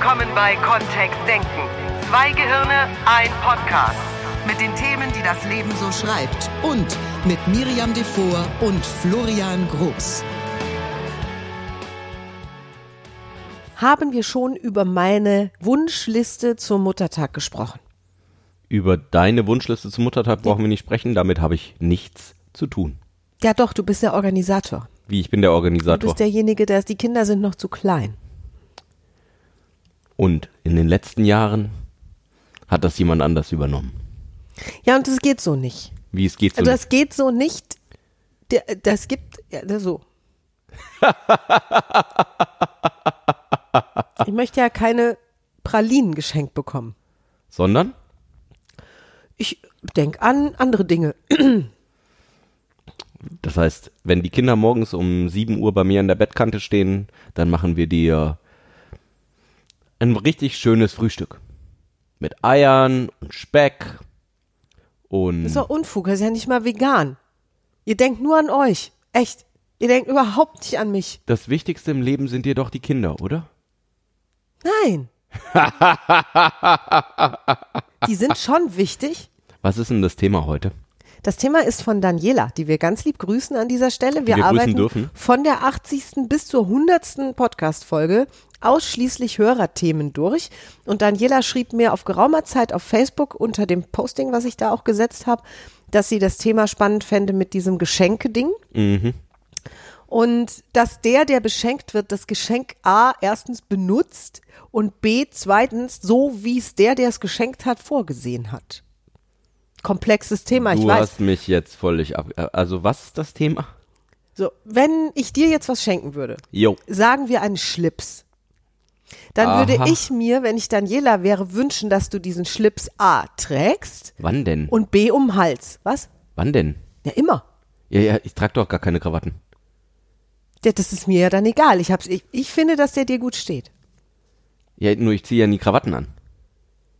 willkommen bei Kontext Denken. Zwei Gehirne, ein Podcast. Mit den Themen, die das Leben so schreibt. Und mit Miriam Devor und Florian Groß. Haben wir schon über meine Wunschliste zum Muttertag gesprochen? Über deine Wunschliste zum Muttertag brauchen wir nicht sprechen, damit habe ich nichts zu tun. Ja, doch, du bist der Organisator. Wie, ich bin der Du Organisator. bist derjenige, der die Kinder sind noch zu klein. Und in den letzten Jahren hat das jemand anders übernommen. Ja, und das geht so nicht. Wie es geht so Also nicht. das geht so nicht. Das gibt ja, so. Ich möchte ja keine Pralinen geschenkt bekommen. Sondern? Ich denke an andere Dinge. Das heißt, wenn die Kinder morgens um 7 Uhr bei mir an der Bettkante stehen, dann machen wir dir ein richtig schönes Frühstück. Mit Eiern und Speck und Das ist doch Unfug, das ist ja nicht mal vegan. Ihr denkt nur an euch. Echt. Ihr denkt überhaupt nicht an mich. das Wichtigste im Leben sind dir doch die Kinder, oder? Nein. Die sind schon wichtig. Was ist denn das Thema heute? Das Thema ist von Daniela, die wir ganz lieb grüßen an dieser Stelle. Wir, wir arbeiten dürfen. von der 80. bis zur 100. Podcast-Folge ausschließlich Hörerthemen durch. Und Daniela schrieb mir auf geraumer Zeit auf Facebook unter dem Posting, was ich da auch gesetzt habe, dass sie das Thema spannend fände mit diesem Geschenke-Ding. Mhm. Und dass der, der beschenkt wird, das Geschenk A erstens benutzt und B zweitens so, wie es der, der es geschenkt hat, vorgesehen hat. Komplexes Thema, ich du weiß. hast mich jetzt völlig ab. Also was ist das Thema? So, wenn ich dir jetzt was schenken würde, Jo. sagen wir einen Schlips, dann würde Aha. ich mir, wenn ich Daniela wäre, wünschen, dass du diesen Schlips A trägst Wann denn? und B um den Hals. Was? Wann denn? Ja, immer. Ja, ja, ich trage doch gar keine Krawatten. Ja, Das ist mir ja dann egal. Ich, hab's, ich, ich finde, dass der dir gut steht. Ja, nur ich ziehe ja nie Krawatten an.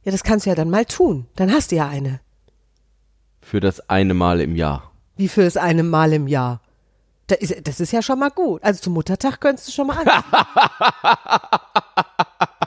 Ja, das kannst du ja dann mal tun. Dann hast du ja eine. Für das eine Mal im Jahr. Wie für das eine Mal im Jahr. Da ist, das ist ja schon mal gut. Also zum Muttertag könntest du schon mal an.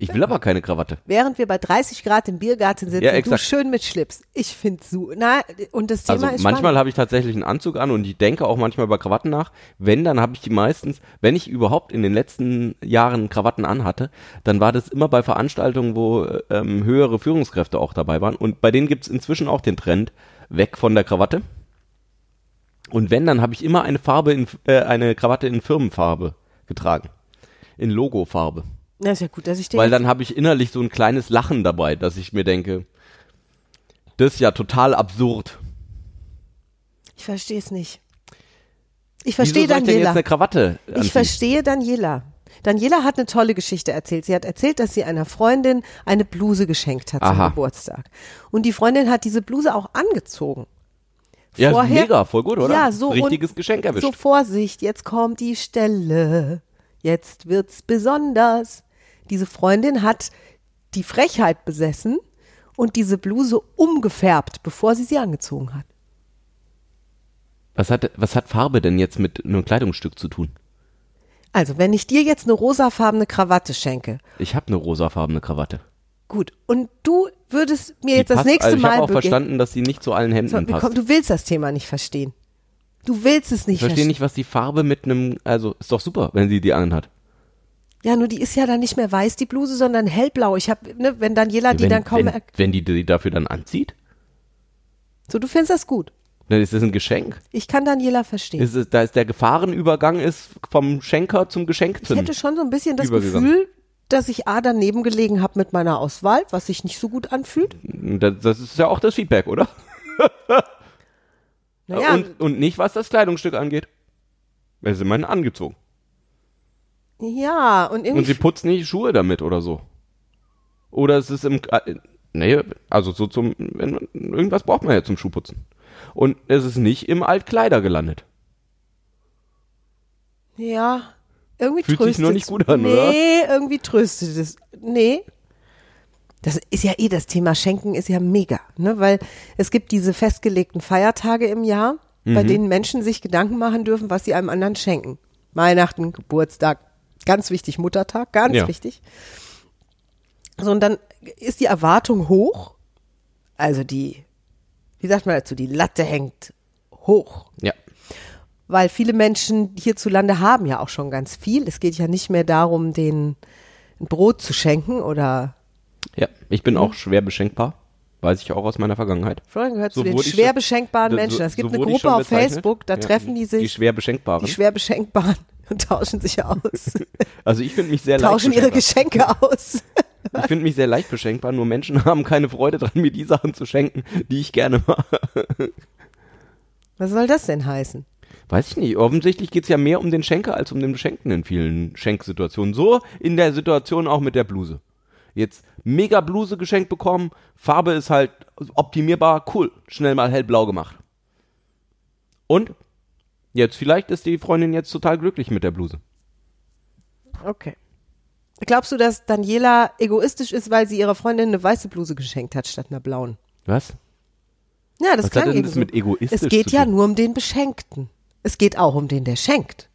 Ich will aber keine Krawatte. Während wir bei 30 Grad im Biergarten sitzen, Ja, du schön mit Schlips. Ich finde so. Na, und das Thema Also ist manchmal habe ich tatsächlich einen Anzug an und ich denke auch manchmal über Krawatten nach. Wenn, dann habe ich die meistens, wenn ich überhaupt in den letzten Jahren Krawatten anhatte, dann war das immer bei Veranstaltungen, wo ähm, höhere Führungskräfte auch dabei waren. Und bei denen gibt es inzwischen auch den Trend, weg von der Krawatte. Und wenn, dann habe ich immer eine Farbe, in, äh, eine Krawatte in Firmenfarbe getragen. In Logofarbe. Na, ist ja gut, dass ich den Weil dann habe ich innerlich so ein kleines Lachen dabei, dass ich mir denke, das ist ja total absurd. Ich verstehe es nicht. Ich Wieso verstehe soll ich denn jetzt Daniela. eine Krawatte anziehen? Ich verstehe Daniela. Daniela hat eine tolle Geschichte erzählt. Sie hat erzählt, dass sie einer Freundin eine Bluse geschenkt hat zum Aha. Geburtstag. Und die Freundin hat diese Bluse auch angezogen. Ja, Vorher- mega, voll gut, oder? Ja, so Richtiges Geschenk erwischt. So Vorsicht, jetzt kommt die Stelle. Jetzt wird's besonders. Diese Freundin hat die Frechheit besessen und diese Bluse umgefärbt, bevor sie sie angezogen hat. Was hat, was hat Farbe denn jetzt mit einem Kleidungsstück zu tun? Also, wenn ich dir jetzt eine rosafarbene Krawatte schenke, Ich habe eine rosafarbene Krawatte. gut, und du würdest mir Die jetzt das passt- nächste also ich Mal habe auch begegnen- verstanden, dass sie nicht zu allen Hemden So, passt. komm, du willst das Thema nicht verstehen. Du willst es nicht ich verstehe verstehen. nicht, was die Farbe mit einem, also ist doch super, wenn sie die anhat. Ja, nur die ist ja dann nicht mehr weiß, die Bluse, sondern hellblau. Ich habe, ne, wenn Daniela die wenn, dann kaum wenn, mehr. wenn die die dafür dann anzieht, So, du findest das gut. dann ist das ein Geschenk. Ich kann Daniela verstehen. Ist es, da ist der Gefahrenübergang ist vom Schenker zum Ich Geschenkten. hätte schon so ein bisschen das. Gefühl, dass ich A daneben gelegen habe mit meiner Auswahl, was sich nicht so gut anfühlt. das, das ist ja auch das Feedback, oder? Naja, und, und nicht, was das Kleidungsstück angeht. Weil sie meinen angezogen. Ja, und irgendwie. Und sie putzt nicht Schuhe damit oder so. Oder es ist im. Äh, nee, also so zum. Wenn, irgendwas braucht man ja zum Schuhputzen. Und es ist nicht im Altkleider gelandet. ja, irgendwie Fühlt sich tröstet nur nicht gut an, nee, oder? Nee, irgendwie tröstet es. Nee. Das ist ja eh das Thema Schenken ist ja mega, ne? Weil es gibt diese festgelegten Feiertage im Jahr, bei Mhm. denen Menschen sich Gedanken machen dürfen, was sie einem anderen schenken. Weihnachten, Geburtstag, Ganz wichtig, Muttertag, ganz Ja. wichtig. So, und dann ist die Erwartung hoch. Also die, wie sagt man dazu, die Latte hängt hoch. Ja. Weil viele Menschen hierzulande haben ja auch schon ganz viel. Es geht ja nicht mehr darum, denen ein Brot zu schenken oder Ja. Ich bin auch schwer beschenkbar. Weiß ich auch aus meiner Vergangenheit. Florian gehört So zu den schwer schon- beschenkbaren Menschen. Es gibt so eine Gruppe auf. Facebook, da Ja. treffen die sich, Die schwer beschenkbaren. die schwer beschenkbaren und tauschen sich aus. also ich finde mich sehr leicht tauschen ihre. Geschenke aus. Ich finde mich sehr leicht beschenkbar, nur Menschen haben keine Freude dran, mir die Sachen zu schenken, die ich gerne mache. Was soll das denn heißen? Weiß ich nicht. Offensichtlich geht's ja mehr um den Schenker als um den Beschenkten in vielen Schenksituationen. So in der Situation auch mit der Bluse. Jetzt mega Bluse geschenkt bekommen, Farbe ist halt optimierbar, cool, schnell mal hellblau gemacht. Und jetzt vielleicht ist die Freundin jetzt total glücklich mit der Bluse. Okay. Glaubst du, dass Daniela egoistisch ist, weil sie ihrer Freundin eine weiße Bluse geschenkt hat statt einer blauen? Was? Ja, das Was klang hat denn eben das so. mit egoistisch Es geht ja tun? nur um den Beschenkten. Es geht auch um den, der schenkt.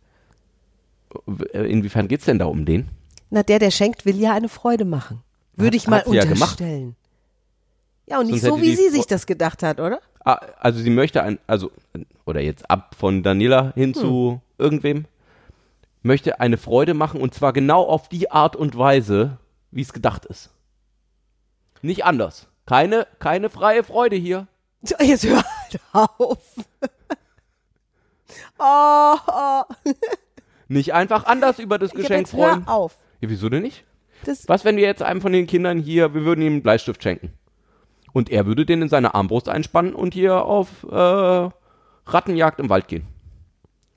Inwiefern geht's denn da um den? Na, der, der schenkt, will ja eine Freude machen. Würde Hat- ich mal sie ja unterstellen. Ja, und nicht Sonst so, wie sie sich das gedacht hat, oder? Ah, also sie möchte ein, also, oder jetzt ab von Daniela hin zu irgendwem, möchte eine Freude machen und zwar genau auf die Art und Weise, wie es gedacht ist. Nicht anders. Keine, keine freie Freude hier. Jetzt hör halt auf. oh, oh. Nicht einfach anders über das Geschenk jetzt hör freuen. auf. Ja, wieso denn nicht? Das, Was, wenn wir jetzt einem von den Kindern hier, wir würden ihm einen Bleistift schenken. Und er würde den in seine Armbrust einspannen und hier auf äh, Rattenjagd im Wald gehen.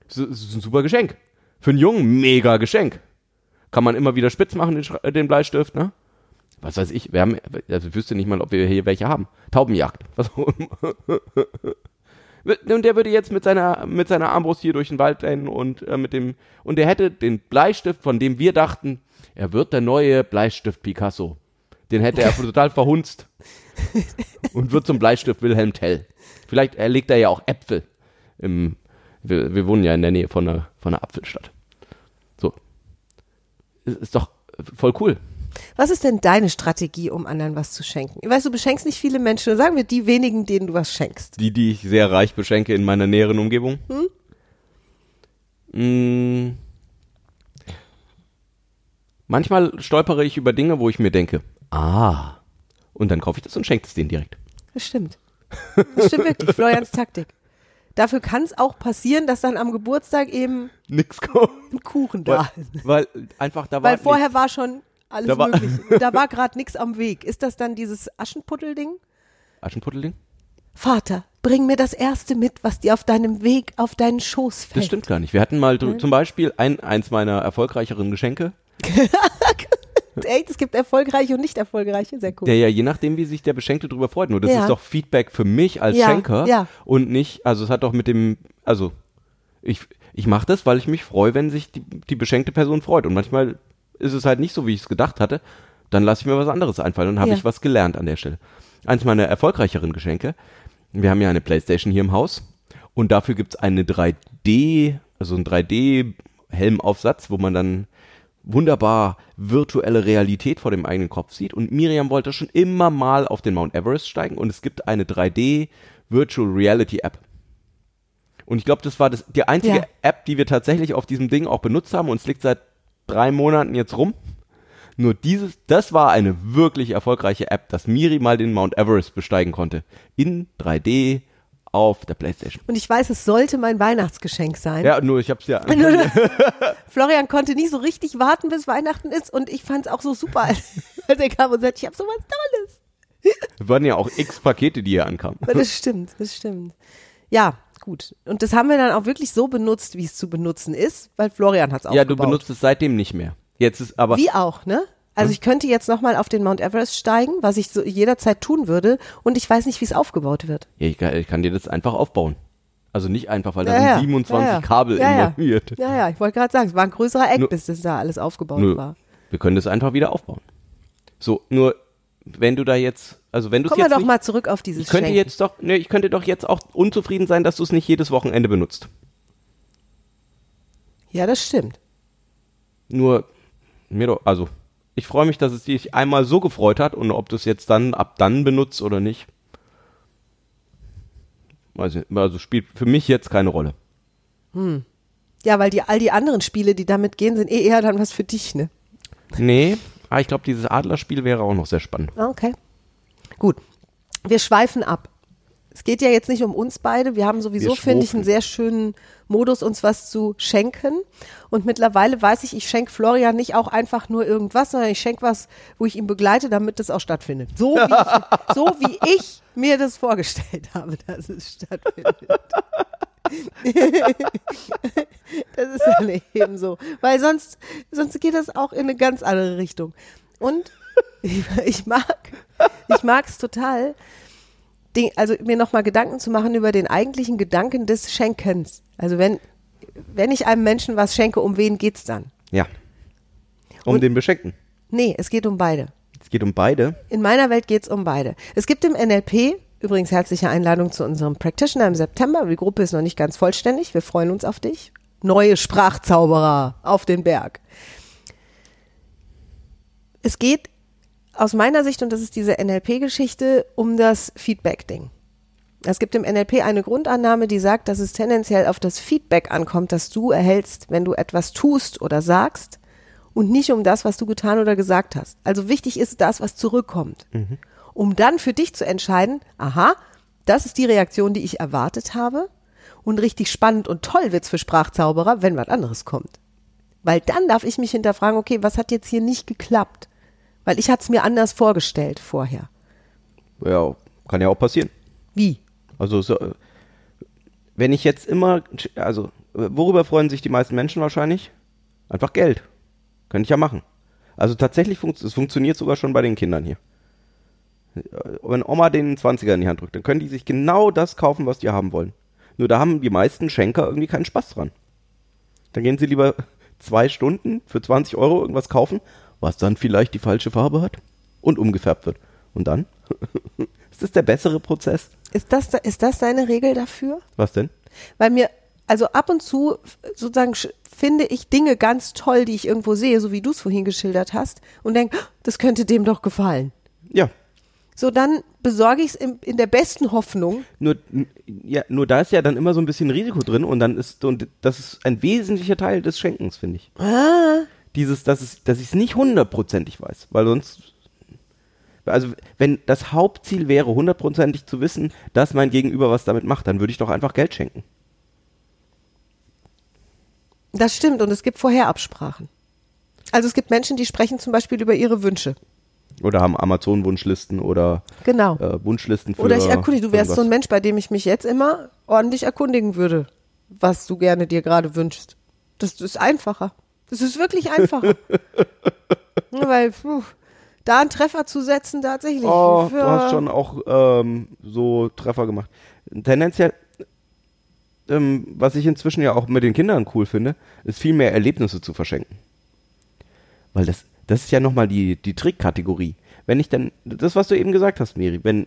Das ist ein super Geschenk. Für einen Jungen mega Geschenk. Kann man immer wieder spitz machen, den, äh, den Bleistift, ne? Was weiß ich, wir haben, also ich wüsste nicht mal, ob wir hier welche haben. Taubenjagd. Was. Und der würde jetzt mit seiner, mit seiner Armbrust hier durch den Wald rennen und äh, mit dem, und er hätte den Bleistift, von dem wir dachten, er wird der neue Bleistift Picasso. Den hätte er total verhunzt. und wird zum Bleistift Wilhelm Tell. Vielleicht erlegt er ja auch Äpfel. Im, wir, wir wohnen ja in der Nähe von einer, von einer Apfelstadt. So. Ist, ist doch voll cool. was ist denn deine Strategie, um anderen was zu schenken? Weißt du, du beschenkst nicht viele Menschen. Sagen wir die wenigen, denen du was schenkst. Die, die ich sehr reich beschenke in meiner näheren Umgebung. Mm. Manchmal stolpere ich über Dinge, wo ich mir denke, ah. Und dann kaufe ich das und schenke es denen direkt. Das stimmt. Das stimmt wirklich. Florians Taktik. Dafür kann es auch passieren, dass dann am Geburtstag eben Nix kommt. ein Kuchen Weil, da ist. weil einfach da war Weil vorher war schon alles Da war- möglich. Da war gerade nichts am Weg. Ist das dann dieses Aschenputtelding? Aschenputtelding? Vater, bring mir das erste mit, was dir auf deinem Weg auf deinen Schoß fällt. Das stimmt gar nicht. Wir hatten mal dr- zum Beispiel ein, eins meiner erfolgreicheren Geschenke, Echt, es gibt erfolgreiche und nicht erfolgreiche. Sehr cool. der ja je nachdem, wie sich der Beschenkte drüber freut. Nur das Ja. ist doch Feedback für mich als Ja, Schenker ja. und nicht, also es hat doch mit dem, also ich, ich mache das, weil ich mich freue, wenn sich die, die beschenkte Person freut. Und manchmal ist es halt nicht so, wie ich es gedacht hatte. Dann lasse ich mir was anderes einfallen und habe Ja. ich was gelernt an der Stelle. Eins meiner erfolgreicheren Geschenke, wir haben ja eine Playstation hier im Haus und dafür gibt's eine 3D, also ein 3D-Helmaufsatz, wo man dann wunderbar virtuelle Realität vor dem eigenen Kopf sieht. Und Miriam wollte schon immer mal auf den Mount Everest steigen und es gibt eine 3D Virtual Reality App. Und ich glaube, das war das, die einzige Ja. App, die wir tatsächlich auf diesem Ding auch benutzt haben und es liegt seit drei Monaten jetzt rum. Nur dieses, das war eine wirklich erfolgreiche App, dass Miri mal den Mount Everest besteigen konnte. In 3D auf der Playstation. Und ich weiß, es sollte mein Weihnachtsgeschenk sein. Ja, nur ich hab's ja. Florian konnte nie so richtig warten, bis Weihnachten ist und ich fand es auch so super, als er kam und sagte, ich habe sowas Tolles. Es waren ja auch x Pakete, die hier ankamen. Das stimmt, das stimmt. Ja, gut. Und das haben wir dann auch wirklich so benutzt, wie es zu benutzen ist, weil Florian hat es Ja, du benutzt es seitdem nicht mehr. Jetzt ist aber. Wie auch, ne? Also ich könnte jetzt nochmal auf den Mount Everest steigen, was ich so jederzeit tun würde und ich weiß nicht, wie es aufgebaut wird. Ja, ich kann, ich kann dir das einfach aufbauen. Also nicht einfach, weil da Ja, sind ja. 27 Ja. Kabel involviert. Ja, ja, ich wollte gerade sagen, es war ein größerer Eck, Nur- bis das da alles aufgebaut Nö, war. wir können das einfach wieder aufbauen. So, nur wenn du da jetzt, also wenn du wir jetzt doch nicht, mal zurück auf dieses ich könnte Schenken. jetzt doch, ne, ich könnte doch jetzt auch unzufrieden sein, dass du es nicht jedes Wochenende benutzt. Ja, das stimmt. Nur, mir doch, also, ich freue mich, dass es dich einmal so gefreut hat und ob du es jetzt dann ab dann benutzt oder nicht. Also, also spielt für mich jetzt keine Rolle. Ja, weil die, all die anderen Spiele, die damit gehen, sind eh eher dann was für dich, ne? Nee, aber ich glaube, dieses Adlerspiel wäre auch noch sehr spannend. Ah, Okay. Gut. Wir schweifen ab. Es geht ja jetzt nicht um uns beide. Wir haben sowieso, Wir finde ich, einen sehr schönen Modus, uns was zu schenken. Und mittlerweile weiß ich, ich schenke Florian nicht auch einfach nur irgendwas, sondern ich schenke was, wo ich ihn begleite, damit das auch stattfindet. So wie ich, so wie ich mir das vorgestellt habe, dass es stattfindet. das ist ja eben so. Weil sonst, sonst geht das auch in eine ganz andere Richtung. Und ich, mag, ich mag es total, also mir nochmal Gedanken zu machen über den eigentlichen Gedanken des Schenkens. Also wenn, wenn ich einem Menschen was schenke, um wen geht's dann? Ja. Um Und- den Beschenkten. Nee, es geht um beide. Es geht um beide. In meiner Welt geht's um beide. Es gibt im NLP, übrigens herzliche Einladung zu unserem Practitioner im September. Die Gruppe ist noch nicht ganz vollständig. Wir freuen uns auf dich. Neue Sprachzauberer auf den Berg. Es geht aus meiner Sicht, und das ist diese NLP-Geschichte, um das Feedback-Ding. Es gibt im NLP eine Grundannahme, die sagt, dass es tendenziell auf das Feedback ankommt, das du erhältst, wenn du etwas tust oder sagst und nicht um das, was du getan oder gesagt hast. Also wichtig ist das, was zurückkommt. Um dann für dich zu entscheiden, aha, das ist die Reaktion, die ich erwartet habe und richtig spannend und toll wird's für Sprachzauberer, wenn was anderes kommt. Weil dann darf ich mich hinterfragen, okay, was hat jetzt hier nicht geklappt? Weil ich hatte es mir anders vorgestellt vorher. Ja, kann ja auch passieren. Wie? Also, so, wenn ich jetzt immer, also, worüber freuen sich die meisten Menschen wahrscheinlich? Einfach Geld. Könnte ich ja machen. Also tatsächlich funkt es funktioniert sogar schon bei den Kindern hier. Wenn Oma den 20er in die Hand drückt, dann können die sich genau das kaufen, was die haben wollen. Nur da haben die meisten Schenker irgendwie keinen Spaß dran. Dann gehen sie lieber zwei Stunden für 20 Euro irgendwas kaufen, was dann vielleicht die falsche Farbe hat und umgefärbt wird. Und dann? ist das der bessere Prozess? Ist das, da- ist das deine Regel dafür? Was denn? Weil mir, also ab und zu sozusagen finde ich Dinge ganz toll, die ich irgendwo sehe, so wie du es vorhin geschildert hast, und denke, das könnte dem doch gefallen. Ja, So, dann besorge ich es in, in der besten Hoffnung. nur, ja, nur da ist ja dann immer so ein bisschen Risiko drin und dann ist, und das ist ein wesentlicher Teil des Schenkens, finde ich. Ah, Dieses, dass, es, dass ich es nicht hundertprozentig weiß, weil sonst, also wenn das Hauptziel wäre, hundertprozentig zu wissen, dass mein Gegenüber was damit macht, dann würde ich doch einfach Geld schenken. das stimmt. Und es gibt Vorherabsprachen. Also es gibt Menschen, die sprechen zum Beispiel über ihre Wünsche. Oder haben Amazon-Wunschlisten oder Genau. äh, Wunschlisten für Oder ich erkundige, du wärst so ein irgendwas. Mensch, bei dem ich mich jetzt immer ordentlich erkundigen würde, was du gerne dir gerade wünschst. Das ist einfacher. Das ist wirklich einfacher. Ja, Weil, puh, da einen Treffer zu setzen, tatsächlich. Oh, du hast schon auch ähm, so Treffer gemacht. Tendenziell, ähm, was ich inzwischen ja auch mit den Kindern cool finde, ist viel mehr Erlebnisse zu verschenken. Weil das, das ist ja nochmal die, die Trickkategorie. Wenn ich dann, das, was du eben gesagt hast, Miri, wenn,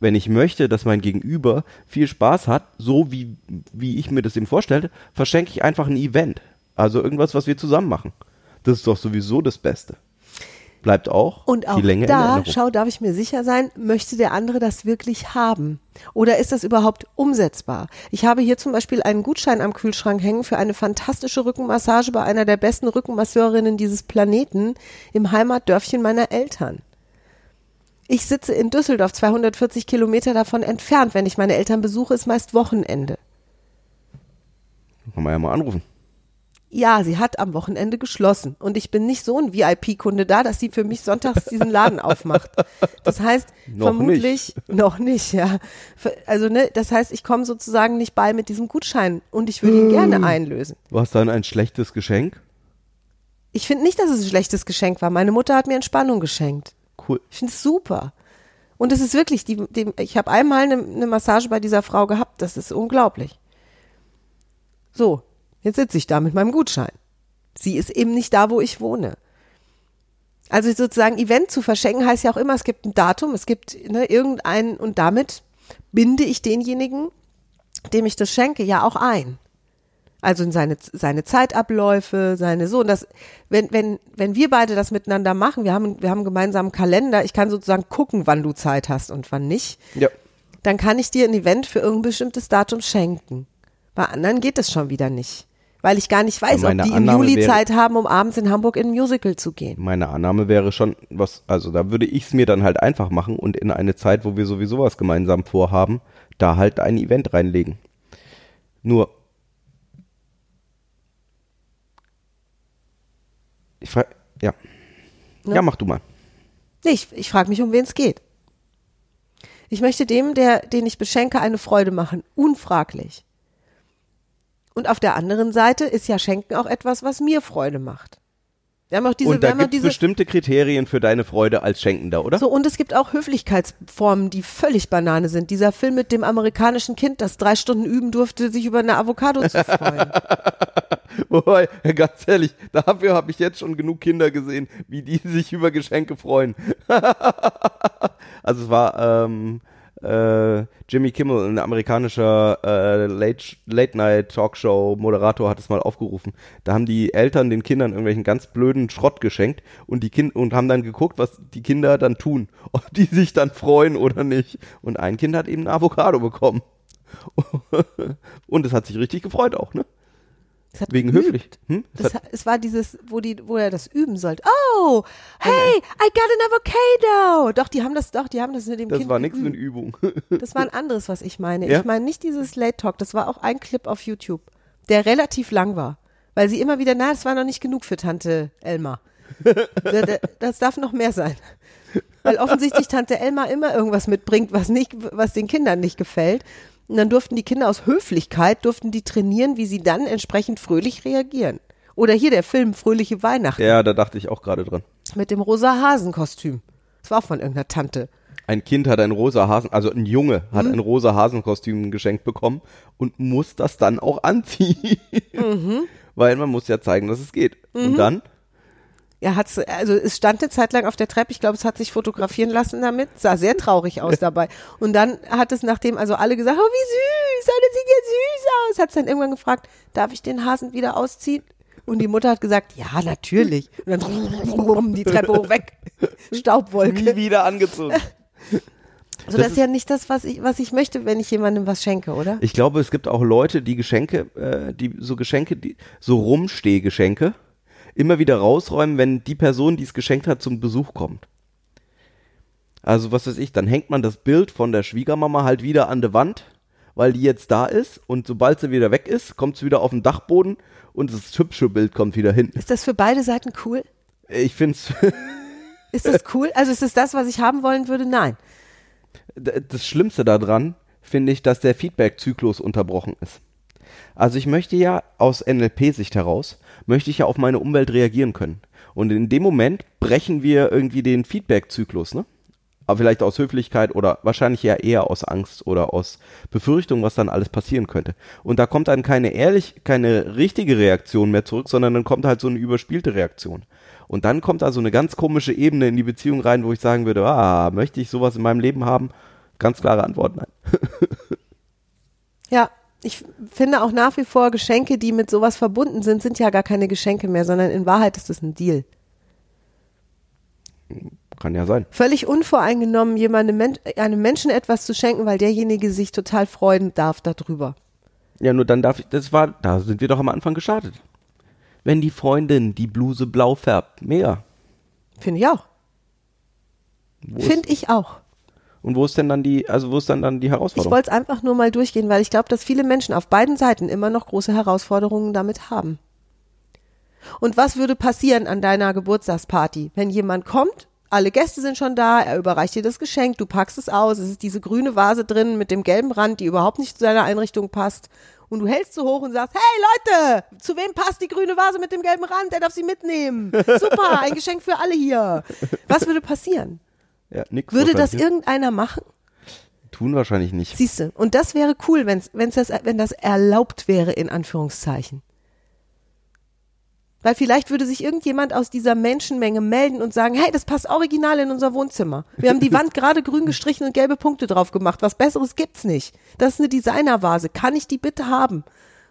wenn ich möchte, dass mein Gegenüber viel Spaß hat, so wie, wie ich mir das ihm vorstelle, verschenke ich einfach ein Event. Also irgendwas, was wir zusammen machen. Das ist doch sowieso das Beste. Bleibt auch Und auch die Länge da, schau, darf ich mir sicher sein, möchte der andere das wirklich haben? Oder ist das überhaupt umsetzbar? Ich habe hier zum Beispiel einen Gutschein am Kühlschrank hängen für eine fantastische Rückenmassage bei einer der besten Rückenmasseurinnen dieses Planeten im Heimatdörfchen meiner Eltern. Ich sitze in Düsseldorf, 240 Kilometer davon entfernt. Wenn ich meine Eltern besuche, ist meist Wochenende. Kann man ja mal anrufen. Ja, sie hat am Wochenende geschlossen und ich bin nicht so ein VIP-Kunde da, dass sie für mich sonntags diesen Laden aufmacht. Das heißt, Noch vermutlich noch nicht, ja. Also ne, das heißt, ich komme sozusagen nicht bei mit diesem Gutschein und ich würde ihn gerne einlösen. War es dann ein schlechtes Geschenk? Ich finde nicht, dass es ein schlechtes Geschenk war. Meine Mutter hat mir Entspannung geschenkt. Cool. Ich finde es super. Und es ist wirklich, die, die, ich habe einmal eine, eine Massage bei dieser Frau gehabt. Das ist unglaublich. So, jetzt sitze ich da mit meinem Gutschein. Sie ist eben nicht da, wo ich wohne. Also sozusagen Event zu verschenken heißt ja auch immer, es gibt ein Datum, es gibt ne, irgendein und damit binde ich denjenigen, dem ich das schenke, ja auch ein. Also seine, seine Zeitabläufe, seine so. Und das, wenn, wenn, wenn wir beide das miteinander machen, wir haben, wir haben einen gemeinsamen Kalender, ich kann sozusagen gucken, wann du Zeit hast und wann nicht, Ja. dann kann ich dir ein Event für irgendein bestimmtes Datum schenken. Bei anderen geht es schon wieder nicht. Weil ich gar nicht weiß, Ja, ob die im Annahme Juli wäre- Zeit haben, um abends in Hamburg in ein Musical zu gehen. Meine Annahme wäre schon, was, also da würde ich es mir dann halt einfach machen und in eine Zeit, wo wir sowieso was gemeinsam vorhaben, da halt ein Event reinlegen. Nur. Ich frage, ja. Ne? Ja, mach du mal. Nee, ich, ich frage mich, um wen es geht. Ich möchte dem, der, den ich beschenke, eine Freude machen. Unfraglich. Und auf der anderen Seite ist ja Schenken auch etwas, was mir Freude macht. Wir haben auch diese, und da gibt es bestimmte Kriterien für deine Freude als Schenkender, oder? so, und es gibt auch Höflichkeitsformen, die völlig Banane sind. Dieser Film mit dem amerikanischen Kind, das drei Stunden üben durfte, sich über eine Avocado zu freuen. Wobei, ganz ehrlich, dafür habe ich jetzt schon genug Kinder gesehen, wie die sich über Geschenke freuen. also es war ähm, äh, Jimmy Kimmel, ein amerikanischer äh, Late, Late Night Talkshow Moderator, hat es mal aufgerufen. Da haben die Eltern den Kindern irgendwelchen ganz blöden Schrott geschenkt und die Kind und haben dann geguckt, was die Kinder dann tun, ob die sich dann freuen oder nicht. Und ein Kind hat eben eine Avocado bekommen. und es hat sich richtig gefreut auch, ne? Wegen geübt. höflich. Hm? Es Das, hat, es war dieses, wo die, wo er das üben sollte. Oh, hey, I got an avocado. Doch, die haben das, doch, die haben das mit dem das Kind war nichts eine Übung. Das war ein anderes, was ich meine. Ja? Ich meine nicht dieses Late Talk, das war auch ein Clip auf YouTube, der relativ lang war. Weil sie immer wieder, na, das war noch nicht genug für Tante da- das darf noch mehr sein. Weil offensichtlich Tante Elmar immer irgendwas mitbringt, was nicht, was den Kindern nicht gefällt. Und dann durften die Kinder aus Höflichkeit, durften die trainieren, wie sie dann entsprechend fröhlich reagieren. Oder hier der Film Fröhliche Weihnachten ja, da dachte ich auch gerade dran. mit dem rosa Hasenkostüm. Das war auch von irgendeiner Tante. Ein Kind hat ein rosa Hasen, also ein Junge hat Mhm. ein rosa Hasenkostüm geschenkt bekommen und muss das dann auch anziehen. Mhm. Weil man muss ja zeigen, dass es geht. Und dann? Er hat's, also es stand eine Zeit lang auf der Treppe, ich glaube, es hat sich fotografieren lassen damit, sah sehr traurig aus dabei. Und dann hat es, nachdem also alle gesagt, oh wie süß, oh, das sieht ja süß aus, hat es dann irgendwann gefragt, darf ich den Hasen wieder ausziehen? Und die Mutter hat gesagt, ja, natürlich. Und dann die Treppe hoch weg. Nie Staubwolke. wieder angezogen. Also das, das ist ja nicht das, was ich, was ich möchte, wenn ich jemandem was schenke, oder? Ich glaube, es gibt auch Leute, die Geschenke, äh, die so Geschenke, die so Rumstehgeschenke immer wieder rausräumen, wenn die Person, die es geschenkt hat, zum Besuch kommt. Also was weiß ich, dann hängt man das Bild von der Schwiegermama halt wieder an der Wand, weil die jetzt da ist und sobald sie wieder weg ist, kommt sie wieder auf den Dachboden und das hübsche Bild kommt wieder hin. Ist das für beide Seiten cool? Ich find's Ist das cool? Also ist es das, was ich haben wollen würde? Nein. das Schlimmste daran finde ich, dass der Feedback-Zyklus unterbrochen ist. Also ich möchte ja aus NLP-Sicht heraus, möchte ich ja auf meine Umwelt reagieren können. Und in dem Moment brechen wir irgendwie den Feedback-Zyklus, ne? Aber vielleicht aus Höflichkeit oder wahrscheinlich ja eher aus Angst oder aus Befürchtung, was dann alles passieren könnte. Und da kommt dann keine ehrlich, keine richtige Reaktion mehr zurück, sondern dann kommt halt so eine überspielte Reaktion. Und dann kommt da so eine ganz komische Ebene in die Beziehung rein, wo ich sagen würde, ah, möchte ich sowas in meinem Leben haben? Ganz klare Antwort, nein. Ja, ich finde auch nach wie vor Geschenke, die mit sowas verbunden sind, sind ja gar keine Geschenke mehr, sondern in Wahrheit ist es ein Deal. Kann ja sein. Völlig unvoreingenommen, jemandem einem Menschen etwas zu schenken, weil derjenige sich total freuen darf darüber. Ja, nur dann darf ich, das war, da sind wir doch am Anfang gestartet. Wenn die Freundin die Bluse blau färbt, mega. Finde ich auch. Finde ich auch. Und wo ist denn dann die, also wo ist dann dann die Ich Herausforderung? wollte es einfach nur mal durchgehen, weil ich glaube, dass viele Menschen auf beiden Seiten immer noch große Herausforderungen damit haben. Und was würde passieren an deiner Geburtstagsparty, wenn jemand kommt, alle Gäste sind schon da, er überreicht dir das Geschenk, du packst es aus, es ist diese grüne Vase drin mit dem gelben Rand, die überhaupt nicht zu deiner Einrichtung passt. Und du hältst so hoch und sagst, hey Leute, zu wem passt die grüne Vase mit dem gelben Rand? Der darf sie mitnehmen. Super, ein Geschenk für alle hier. Was würde passieren? Ja, nix Würde das ne? irgendeiner machen? Tun wahrscheinlich nicht. Siehst du, und das wäre cool, wenn's, wenn's das, wenn das erlaubt wäre, in Anführungszeichen. Weil vielleicht würde sich irgendjemand aus dieser Menschenmenge melden und sagen, hey, das passt original in unser Wohnzimmer. Wir haben die Wand gerade grün gestrichen und gelbe Punkte drauf gemacht. Was Besseres gibt's nicht. Das ist eine Designervase. Kann ich die bitte haben?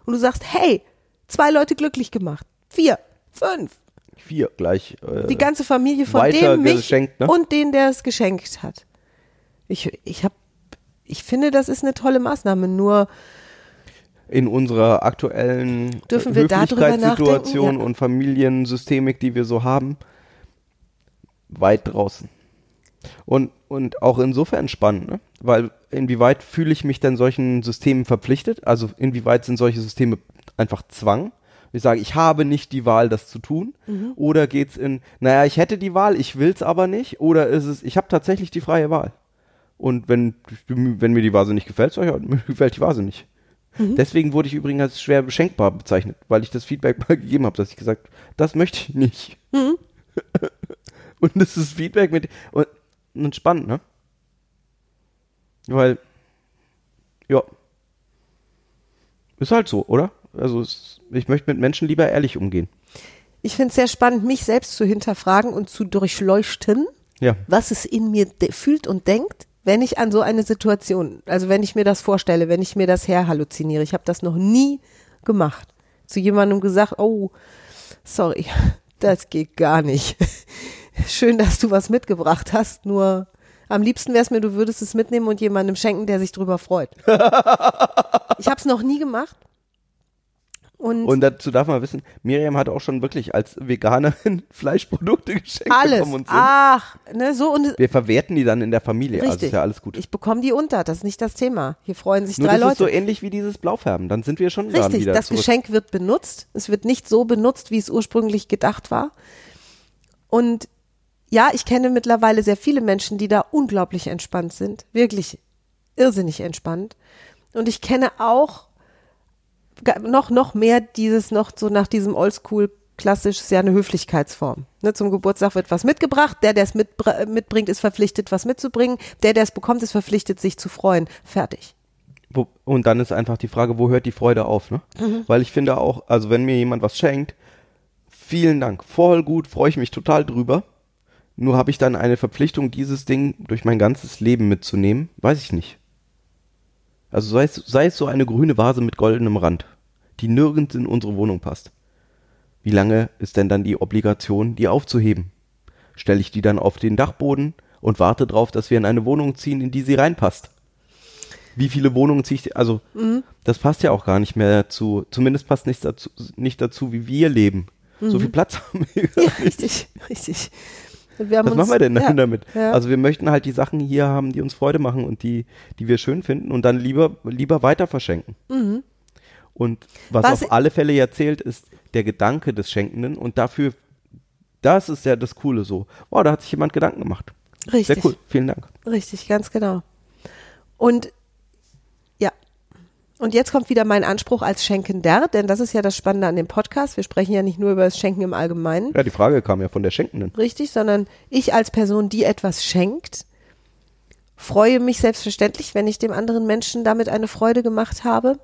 Und du sagst, hey, zwei Leute glücklich gemacht. Vier, fünf. Vier gleich. Äh, Die ganze Familie von dem mich geschenkt, ne? und den, der es geschenkt hat. Ich, ich hab, ich finde, das ist eine tolle Maßnahme. Nur in unserer aktuellen Dürfen wir Höflichkeitssituation? Ja. und Familiensystemik, die wir so haben, weit draußen. Und, und auch insofern spannend, ne? weil inwieweit fühle ich mich denn solchen Systemen verpflichtet? Also inwieweit sind solche Systeme einfach Zwang? Ich sage, ich habe nicht die Wahl, das zu tun. Mhm. Oder geht's in, naja, ich hätte die Wahl, ich will's aber nicht. Oder ist es, ich habe tatsächlich die freie Wahl. Und wenn, wenn mir die Vase nicht gefällt, sag ich, ja, mir gefällt die Vase nicht. Mhm. Deswegen wurde ich übrigens als schwer beschenkbar bezeichnet, weil ich das Feedback mal gegeben habe, dass ich gesagt das möchte ich nicht. Mhm. und das ist Feedback mit und, und spannend, ne? Weil ja ist halt so, oder? Also ich möchte mit Menschen lieber ehrlich umgehen. ich finde es sehr spannend, mich selbst zu hinterfragen und zu durchleuchten, Ja. was es in mir fühlt und denkt, wenn ich an so eine Situation, also wenn ich mir das vorstelle, wenn ich mir das herhalluziniere. Ich habe das noch nie gemacht. Zu jemandem gesagt, oh, sorry, das geht gar nicht. Schön, dass du was mitgebracht hast, nur am liebsten wäre es mir, du würdest es mitnehmen und jemandem schenken, der sich drüber freut. ich habe es noch nie gemacht. Und, Und dazu darf man wissen, Miriam hat auch schon wirklich als Veganerin Fleischprodukte geschenkt alles. bekommen und. Ach, ne, so und Wir verwerten die dann in der Familie, also Richtig. ist ja alles gut. Ich bekomme die unter, das ist nicht das Thema. Hier freuen sich Nur drei das ist so Leute. ähnlich wie dieses Blaufärben. Dann sind wir schon dann Richtig, wieder das zurück. Geschenk wird benutzt. Es wird nicht so benutzt, wie es ursprünglich gedacht war. Und ja, ich kenne mittlerweile sehr viele Menschen, die da unglaublich entspannt sind. Wirklich irrsinnig entspannt. Und ich kenne auch noch, noch mehr dieses, noch so nach diesem Oldschool klassisch, ist ja eine Höflichkeitsform. Ne, zum Geburtstag wird was mitgebracht, der, der es mitbr- mitbringt, ist verpflichtet, was mitzubringen, der, der es bekommt, ist verpflichtet, sich zu freuen. Fertig. Und dann ist einfach die Frage, wo hört die Freude auf, ne? Mhm. Weil ich finde auch, also wenn mir jemand was schenkt, vielen Dank, voll gut, freue ich mich total drüber. Nur habe ich dann eine Verpflichtung, dieses Ding durch mein ganzes Leben mitzunehmen? Weiß ich nicht. Also sei es, sei es so eine grüne Vase mit goldenem Rand, die nirgends in unsere Wohnung passt. Wie lange ist denn dann die Obligation, die aufzuheben? Stelle ich die dann auf den Dachboden und warte darauf, dass wir in eine Wohnung ziehen, in die sie reinpasst? Wie viele Wohnungen ziehe ich, also Mhm. das passt ja auch gar nicht mehr zu, zumindest passt nichts dazu, nicht dazu, wie wir leben. So viel Platz haben wir. Mhm. Ja, richtig, richtig. Was uns, machen wir denn ja, damit? Ja. Also wir möchten halt die Sachen hier haben, die uns Freude machen und die, die wir schön finden und dann lieber, lieber weiter verschenken. Und was, Mhm. Was- auf alle Fälle ja zählt, ist der Gedanke des Schenkenden und dafür, das ist ja das Coole so. Wow, da hat sich jemand Gedanken gemacht. richtig, Sehr cool, vielen Dank. richtig, ganz genau. Und und jetzt kommt wieder mein Anspruch als Schenkender, denn das ist ja das Spannende an dem Podcast. Wir sprechen ja nicht nur über das Schenken im Allgemeinen, Ja, die Frage kam ja von der Schenkenden. richtig, sondern ich als Person, die etwas schenkt, freue mich selbstverständlich, wenn ich dem anderen Menschen damit eine Freude gemacht habe.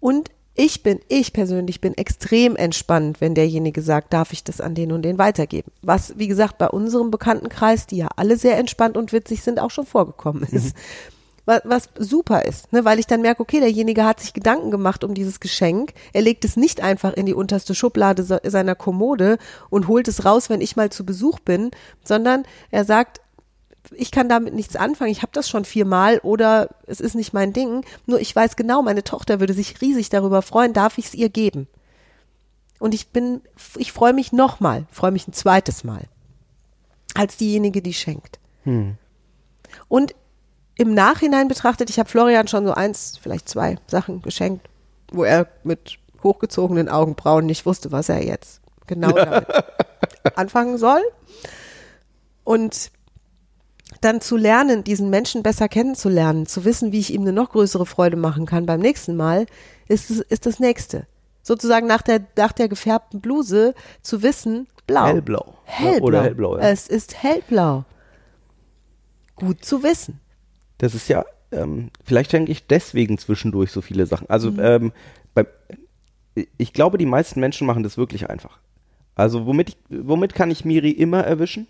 Und ich bin, ich persönlich bin extrem entspannt, wenn derjenige sagt, darf ich das an den und den weitergeben. Was, wie gesagt, bei unserem Bekanntenkreis, die ja alle sehr entspannt und witzig sind, auch schon vorgekommen ist. Was, was super ist, ne? weil ich dann merke, okay, derjenige hat sich Gedanken gemacht um dieses Geschenk. Er legt es nicht einfach in die unterste Schublade so, seiner Kommode und holt es raus, wenn ich mal zu Besuch bin, sondern er sagt, ich kann damit nichts anfangen, ich habe das schon viermal oder es ist nicht mein Ding. Nur ich weiß genau, meine Tochter würde sich riesig darüber freuen, darf ich es ihr geben. Und ich bin, ich freue mich nochmal, freue mich ein zweites Mal, als diejenige, die schenkt. Und im Nachhinein betrachtet, ich habe Florian schon so eins, vielleicht zwei Sachen geschenkt, wo er mit hochgezogenen Augenbrauen nicht wusste, was er jetzt genau damit anfangen soll. Und dann zu lernen, diesen Menschen besser kennenzulernen, zu wissen, wie ich ihm eine noch größere Freude machen kann beim nächsten Mal, ist, ist das nächste. Sozusagen nach der, nach der gefärbten Bluse zu wissen, blau. Hellblau. Hellblau. Oder hellblau, ja. Es ist hellblau. Gut zu wissen. Das ist ja, ähm, vielleicht schenke ich deswegen zwischendurch so viele Sachen. Also, Mhm. ähm, bei, ich glaube, die meisten Menschen machen das wirklich einfach. Also, womit, ich, womit kann ich Miri immer erwischen?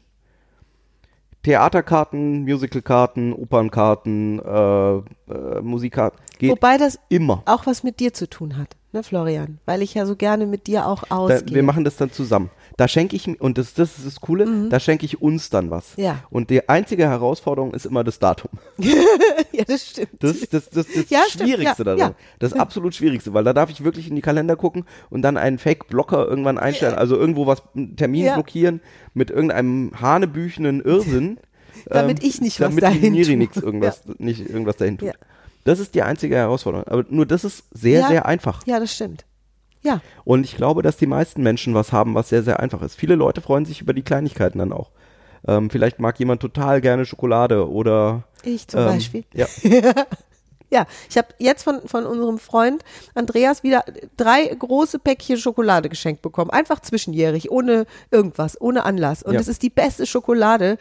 Theaterkarten, Musicalkarten, Opernkarten, äh, äh, Musikkarten. Geht Wobei das immer. auch was mit dir zu tun hat. ne, Florian? Weil ich ja so gerne mit dir auch Da, ausgehe. wir machen das dann zusammen. Da schenke ich, und das, das ist das Coole, da schenke ich uns dann was. Mhm. Ja. Und die einzige Herausforderung ist immer das Datum. ja, das stimmt. Das ist das, das, das Ja, Schwierigste ja, daran. ja. Das absolut Schwierigste, weil da darf ich wirklich in die Kalender gucken und dann einen Fake-Blocker irgendwann einstellen. Also irgendwo was, einen Termin blockieren mit irgendeinem hanebüchenen Irrsinn. Damit ich nicht was damit dahin die tue. nichts irgendwas, nicht irgendwas dahin tut. Das ist die einzige Herausforderung. Aber nur das ist sehr, Ja. sehr einfach. Ja, das stimmt. Ja, Und ich glaube, dass die meisten Menschen was haben, was sehr, sehr einfach ist. Viele Leute freuen sich über die Kleinigkeiten dann auch. Ähm, vielleicht mag jemand total gerne Schokolade oder ich zum ähm, Beispiel. Ja, Ja, ich habe jetzt von, von unserem Freund Andreas wieder drei große Päckchen Schokolade geschenkt bekommen. Einfach zwischenjährig, ohne irgendwas, ohne Anlass. Und Ja. es ist die beste Schokolade,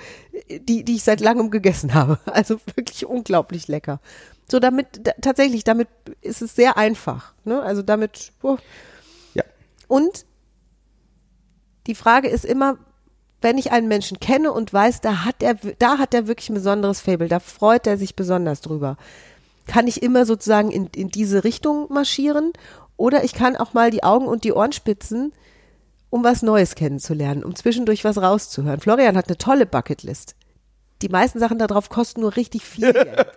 die, die ich seit langem gegessen habe. Also wirklich unglaublich lecker. So damit, da, tatsächlich, damit ist es sehr einfach. Ne? Also damit, oh. ja. Und die Frage ist immer, wenn ich einen Menschen kenne und weiß, da hat er, da hat er wirklich ein besonderes Fable, da freut er sich besonders drüber. Kann ich immer sozusagen in, in diese Richtung marschieren oder ich kann auch mal die Augen und die Ohren spitzen, um was Neues kennenzulernen, um zwischendurch was rauszuhören. Florian hat eine tolle Bucketlist. Die meisten Sachen darauf kosten nur richtig viel Geld.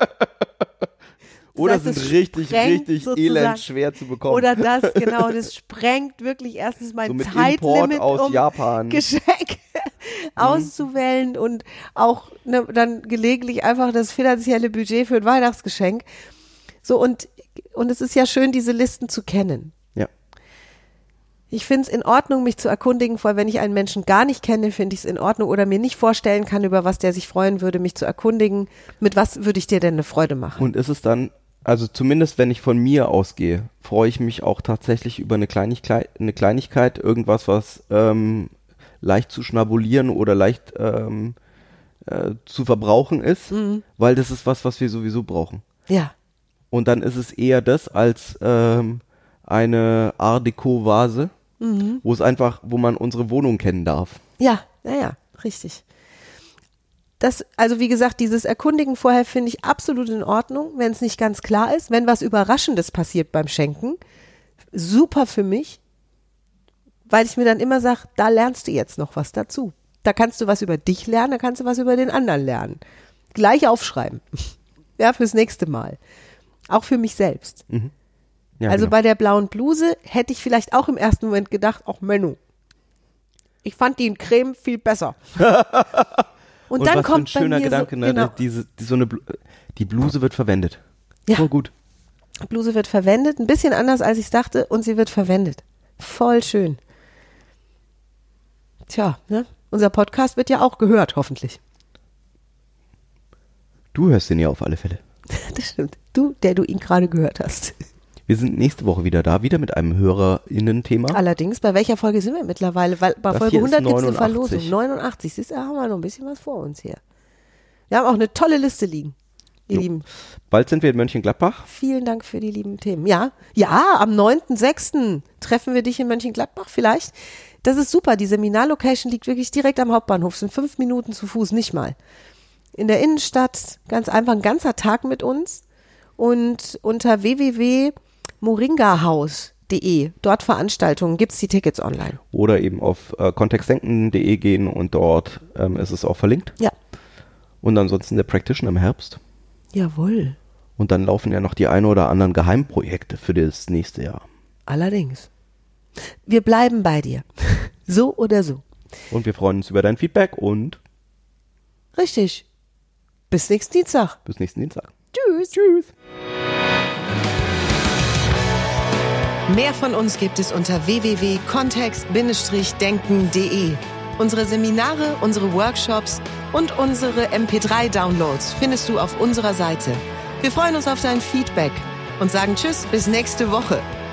Oder heißt, sind richtig, richtig elend schwer zu bekommen. Oder das, genau, das sprengt wirklich erstens mein so mit Zeitlimit, Import aus um Japan. Geschenk auszuwählen und auch ne, dann gelegentlich einfach das finanzielle Budget für ein Weihnachtsgeschenk. So und und es ist ja schön, diese Listen zu kennen. Ja. Ich finde es in Ordnung, mich zu erkundigen, vor wenn ich einen Menschen gar nicht kenne, finde ich es in Ordnung oder mir nicht vorstellen kann, über was der sich freuen würde, mich zu erkundigen. Mit was würde ich dir denn eine Freude machen? Und ist es dann, also zumindest wenn ich von mir ausgehe, freue ich mich auch tatsächlich über eine Kleinigkeit, eine Kleinigkeit irgendwas, was ähm, leicht zu schnabulieren oder leicht ähm, äh, zu verbrauchen ist, Mhm. weil das ist was, was wir sowieso brauchen. Ja, Und dann ist es eher das als ähm, eine Art Deco-Vase, Mhm. wo es einfach, wo man unsere Wohnung kennen darf. Ja, ja, ja, richtig. Das, also wie gesagt, dieses Erkundigen vorher finde ich absolut in Ordnung, wenn es nicht ganz klar ist. Wenn was Überraschendes passiert beim Schenken, super für mich, weil ich mir dann immer sage, da lernst du jetzt noch was dazu. Da kannst du was über dich lernen, da kannst du was über den anderen lernen. Gleich aufschreiben. Ja, fürs nächste Mal. Auch für mich selbst. Ja, also genau. bei der blauen Bluse hätte ich vielleicht auch im ersten Moment gedacht, ach Menno, ich fand die in Creme viel besser. Und, Und dann was kommt für ein schöner Gedanke, so, ne? genau, Diese, die, so eine, Blu- die Bluse wird verwendet. Ja. Voll gut. Bluse wird verwendet, ein bisschen anders als ich dachte und sie wird verwendet. Voll schön. Tja, ne? Unser Podcast wird ja auch gehört, hoffentlich. Du hörst den ja auf alle Fälle. Das stimmt. Du, der du ihn gerade gehört hast. Wir sind nächste Woche wieder da, wieder mit einem HörerInnen-Thema. Allerdings, bei welcher Folge sind wir mittlerweile? Weil bei Das Folge hier ist 100 gibt es eine 89. Verlosung. 89. Siehst du, da haben wir noch ein bisschen was vor uns hier. Wir haben auch eine tolle Liste liegen, ihr Jo. Lieben. Bald sind wir in Mönchengladbach. Vielen Dank für die lieben Themen. Ja, ja, am 9.6. treffen wir dich in Mönchengladbach vielleicht. Das ist super. Die Seminarlocation liegt wirklich direkt am Hauptbahnhof. Sind fünf Minuten zu Fuß, nicht mal. In der Innenstadt, ganz einfach ein ganzer Tag mit uns. Und unter www.moringahaus.de, dort Veranstaltungen, gibt's die Tickets online. Oder eben auf äh, kontextdenken.de gehen und dort ähm, ist es auch verlinkt. Ja. Und ansonsten der Practitioner im Herbst. Jawohl. Und dann laufen ja noch die ein oder anderen Geheimprojekte für das nächste Jahr. Allerdings. Wir bleiben bei dir. So oder so. Und wir freuen uns über dein Feedback und Richtig. Bis nächsten Dienstag. bis nächsten Dienstag. Tschüss. Tschüss. Mehr von uns gibt es unter www.kontext-denken.de. Unsere Seminare, unsere Workshops und unsere MP3-Downloads findest du auf unserer Seite. Wir freuen uns auf dein Feedback und sagen Tschüss bis nächste Woche.